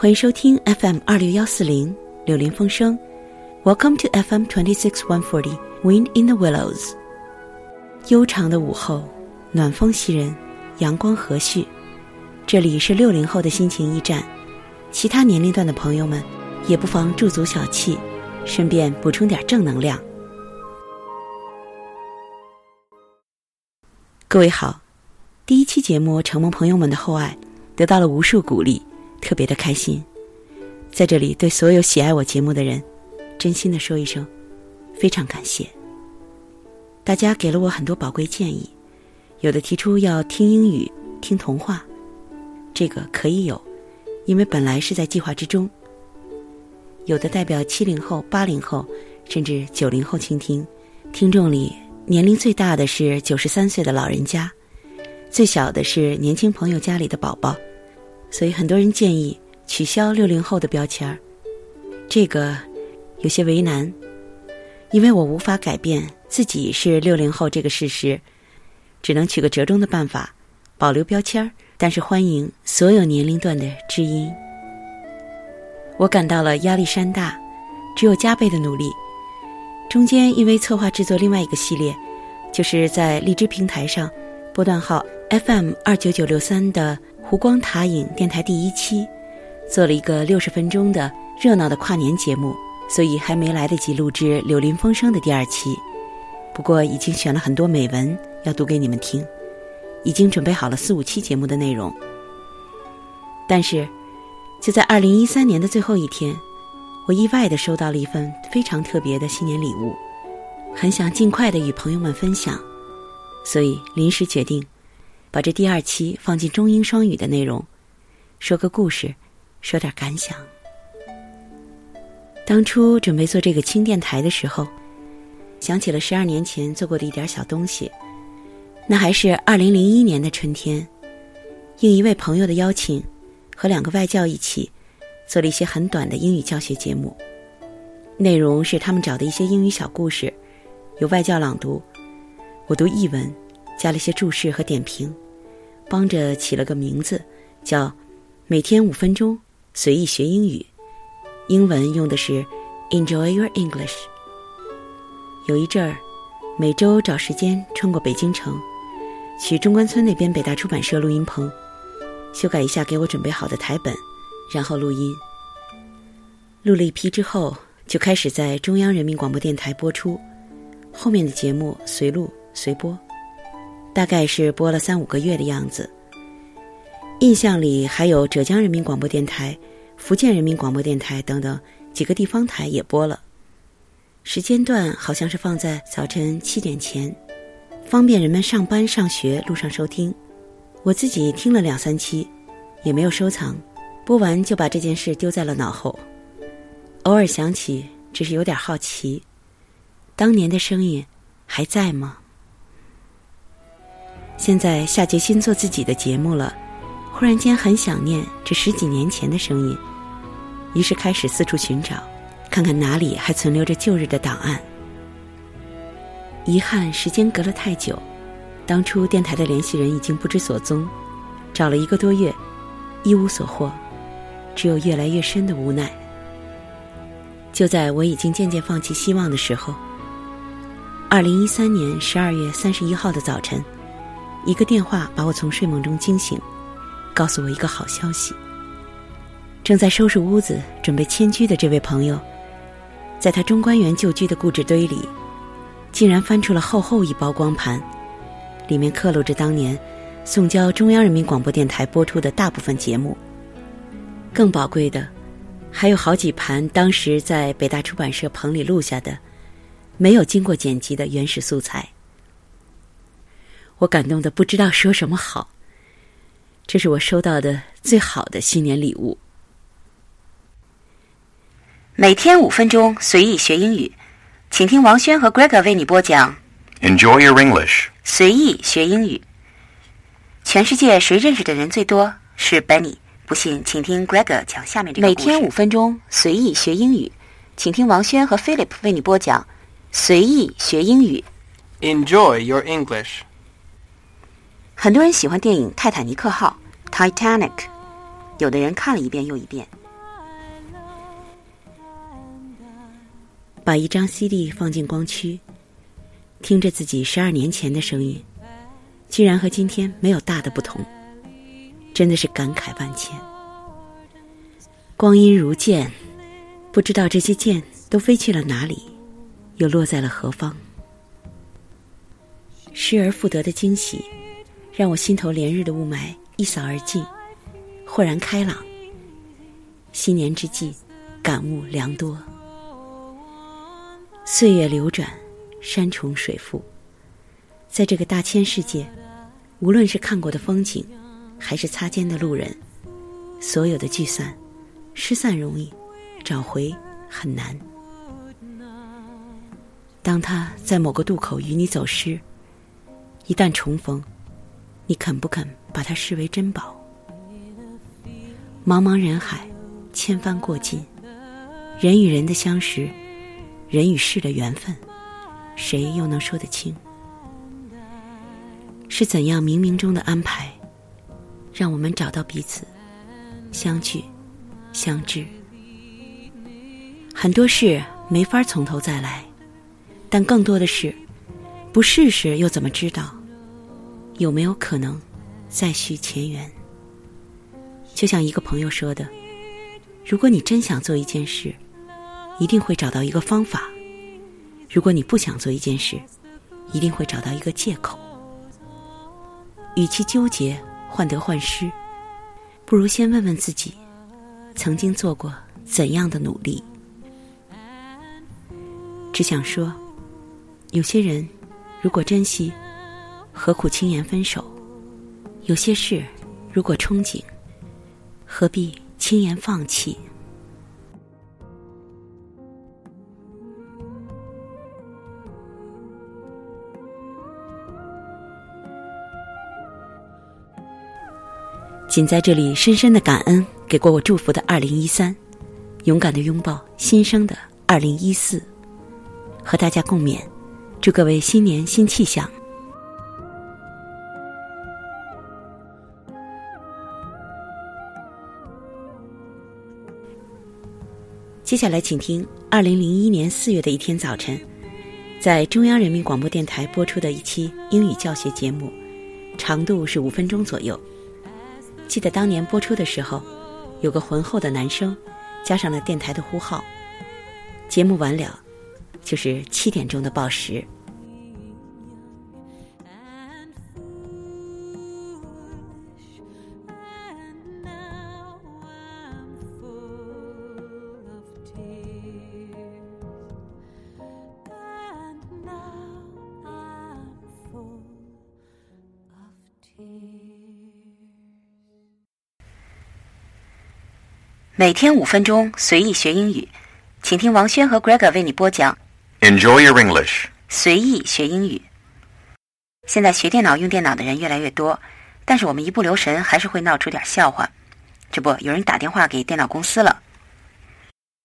欢迎收听 FM 二六幺四零柳林风声。Welcome to FM twenty six one forty Wind in the Willows。悠长的午后，暖风袭人，阳光和煦。这里是六零后的心情驿站，其他年龄段的朋友们也不妨驻足小憩，顺便补充点正能量。各位好，第一期节目承蒙朋友们的厚爱，得到了无数鼓励。特别的开心，在这里对所有喜爱我节目的人，真心的说一声，非常感谢。大家给了我很多宝贵建议，有的提出要听英语、听童话，这个可以有，因为本来是在计划之中。有的代表七零后、八零后，甚至九零后倾听，听众里年龄最大的是九十三岁的老人家，最小的是年轻朋友家里的宝宝。所以很多人建议取消六零后的标签儿，这个有些为难，因为我无法改变自己是六零后这个事实，只能取个折中的办法，保留标签儿，但是欢迎所有年龄段的知音。我感到了压力山大，只有加倍的努力。中间因为策划制作另外一个系列，就是在荔枝平台上波段号 FM 二九九六三的。湖光塔影电台第一期，做了一个六十分钟的热闹的跨年节目，所以还没来得及录制《柳林风声》的第二期。不过已经选了很多美文要读给你们听，已经准备好了四五期节目的内容。但是，就在二零一三年的最后一天，我意外的收到了一份非常特别的新年礼物，很想尽快的与朋友们分享，所以临时决定。把这第二期放进中英双语的内容，说个故事，说点感想。当初准备做这个轻电台的时候，想起了十二年前做过的一点小东西。那还是二零零一年的春天，应一位朋友的邀请，和两个外教一起做了一些很短的英语教学节目。内容是他们找的一些英语小故事，有外教朗读，我读译文。加了些注释和点评，帮着起了个名字，叫“每天五分钟随意学英语”。英文用的是 “Enjoy your English”。有一阵儿，每周找时间穿过北京城，去中关村那边北大出版社录音棚，修改一下给我准备好的台本，然后录音。录了一批之后，就开始在中央人民广播电台播出，后面的节目随录随播。大概是播了三五个月的样子，印象里还有浙江人民广播电台、福建人民广播电台等等几个地方台也播了。时间段好像是放在早晨七点前，方便人们上班上学路上收听。我自己听了两三期，也没有收藏，播完就把这件事丢在了脑后。偶尔想起，只是有点好奇，当年的声音还在吗？现在下决心做自己的节目了，忽然间很想念这十几年前的声音，于是开始四处寻找，看看哪里还存留着旧日的档案。遗憾时间隔了太久，当初电台的联系人已经不知所踪，找了一个多月，一无所获，只有越来越深的无奈。就在我已经渐渐放弃希望的时候，二零一三年十二月三十一号的早晨。一个电话把我从睡梦中惊醒，告诉我一个好消息。正在收拾屋子准备迁居的这位朋友，在他中关园旧居的固执堆里，竟然翻出了厚厚一包光盘，里面刻录着当年送交中央人民广播电台播出的大部分节目。更宝贵的，还有好几盘当时在北大出版社棚里录下的、没有经过剪辑的原始素材。我感动的不知道说什么好。这是我收到的最好的新年礼物。每天五分钟，随意学英语，请听王轩和 Greg 为你播讲。Enjoy your English。随意学英语。全世界谁认识的人最多？是 Benny。不信，请听 Greg 讲下面这个每天五分钟，随意学英语，请听王轩和 Philip 为你播讲。随意学英语。Enjoy your English。很多人喜欢电影泰坦尼克号 titanic 有的人看了一遍又一遍。把一张 cd 放进光驱听着自己十二年前的声音居然和今天没有大的不同真的是感慨万千。光阴如箭不知道这些箭都飞去了哪里又落在了何方。失而复得的惊喜让我心头连日的雾霾一扫而尽，豁然开朗。新年之际，感悟良多。岁月流转，山重水复，在这个大千世界，无论是看过的风景，还是擦肩的路人，所有的聚散，失散容易，找回很难。当他在某个渡口与你走失，一旦重逢，你肯不肯把它视为珍宝？茫茫人海，千帆过尽，人与人的相识。人与事的缘分，谁又能说得清？是怎样冥冥中的安排，让我们找到彼此，相聚，相知？很多事没法从头再来，但更多的是，不试试又怎么知道？有没有可能再续前缘？就像一个朋友说的：“如果你真想做一件事。”一定会找到一个方法。如果你不想做一件事，一定会找到一个借口。与其纠结患得患失，不如先问问自己，曾经做过怎样的努力。只想说，有些人如果珍惜，何苦轻言分手？有些事如果憧憬，何必轻言放弃？仅在这里深深的感恩给过我祝福的二零一三，勇敢的拥抱新生的二零一四，和大家共勉，祝各位新年新气象。接下来，请听二零零一年四月的一天早晨，在中央人民广播电台播出的一期英语教学节目，长度是五分钟左右。记得当年播出的时候，有个浑厚的男声，加上了电台的呼号。节目完了，就是七点钟的报时。每天五分钟，随意学英语，请听王轩和 Greg 为你播讲。Enjoy your English. 随意学英语。现在学电脑、用电脑的人越来越多，但是我们一不留神，还是会闹出点笑话。这不，有人打电话给电脑公司了。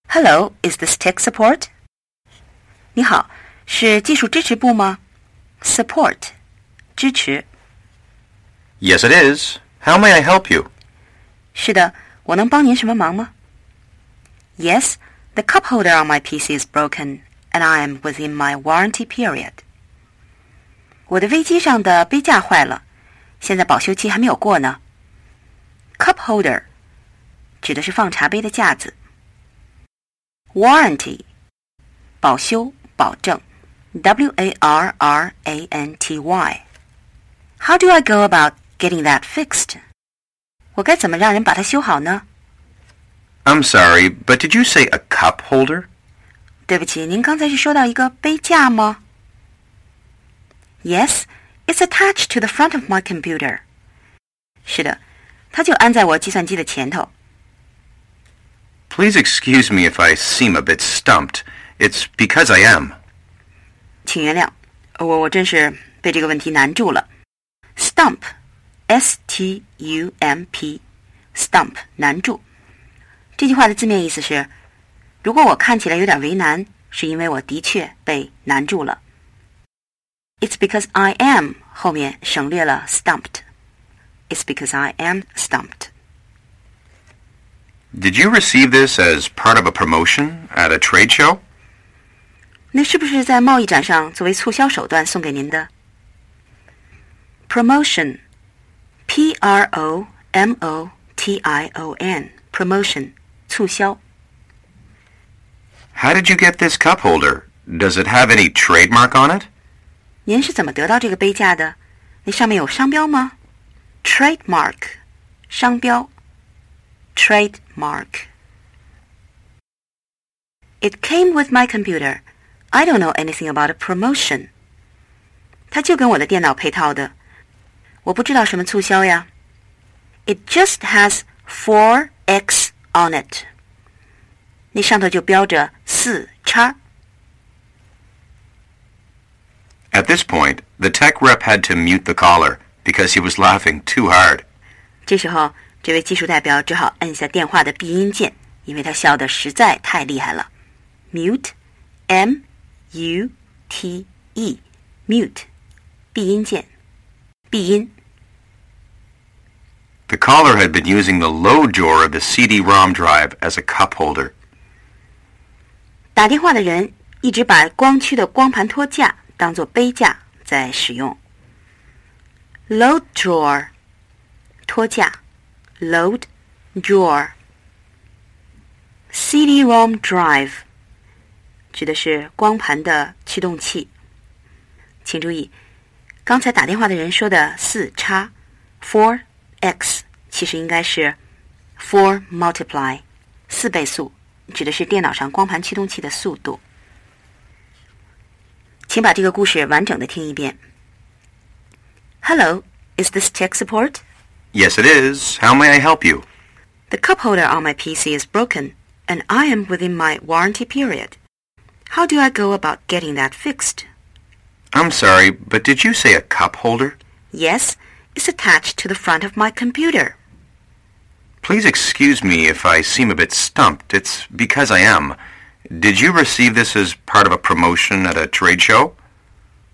Hello, is this tech support? 你好，是技术支持部吗？Support，支持。Yes, it is. How may I help you? 是的。我能帮您什么忙吗？Yes, the cup holder on my PC is broken, and I am within my warranty period. 我的飞机上的杯架坏了，现在保修期还没有过呢。Cup holder 指的是放茶杯的架子。Warranty 保修保证，W A R R A N T Y. How do I go about getting that fixed? 我该怎么让人把它修好呢？I'm sorry, but did you say a cup holder? 对不起，您刚才是说到一个杯架吗？Yes, it's attached to the front of my computer. 是的，它就安在我计算机的前头。Please excuse me if I seem a bit stumped. It's because I am. 请原谅，我我真是被这个问题难住了。Stump S T U M P，stump 难住。这句话的字面意思是：如果我看起来有点为难，是因为我的确被难住了。It's because I am 后面省略了 stumped。It's because I am stumped. Did you receive this as part of a promotion at a trade show? 那是不是在贸易展上作为促销手段送给您的 ？Promotion，P R O M O T I O N，promotion，促销。 How did you get this cup holder? Does it have any trademark on it? 您是怎么得到这个杯架的？那上面有商标吗？Trademark，商标。Trademark。It came with my computer. I don't know anything about a promotion. 它就跟我的电脑配套的， 我不知道什么促销呀。It just has four X on it. 那上头就标着四叉。 At this point, the tech rep had to mute the caller because he was laughing too hard. 这时候，这位技术代表只好按下电话的闭音键，因为他笑得实在太厉害了。Mute，M U T E，mute，闭音键，闭音。 The caller had been using the low drawer of the CD-ROM drive as a cup holder. 打电话的人一直把光驱的光盘托架当做杯架在使用。Load drawer，托架，load drawer。CD-ROM drive 指的是光盘的驱动器。请注意，刚才打电话的人说的四叉 four x 其实应该是 four multiply 四倍速，指的是电脑上光盘驱动器的速度。请把这个故事完整的听一遍。Hello, is this tech support? Yes, it is. How may I help you? The cup holder on my PC is broken, and I am within my warranty period. How do I go about getting that fixed? I'm sorry, but did you say a cup holder? Yes, it's attached to the front of my computer. Please excuse me if I seem a bit stumped. It's because I am. Did you receive this as part of a promotion at a trade show?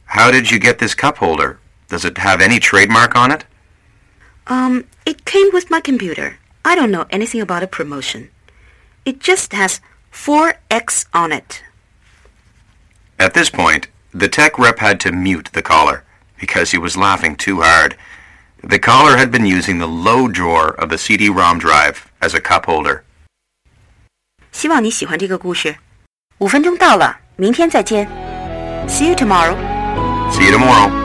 How did you get this cup holder? Does it have any trademark on it? Um, it came with my computer. I don't know anything about a promotion. It just has 4X on it. At this point, the tech rep had to mute the caller because he was laughing too hard. The caller had been using the low drawer of the CD-ROM drive as a cup holder. 希望你喜欢这个故事。五分钟到了，明天再见。See you tomorrow. See you tomorrow.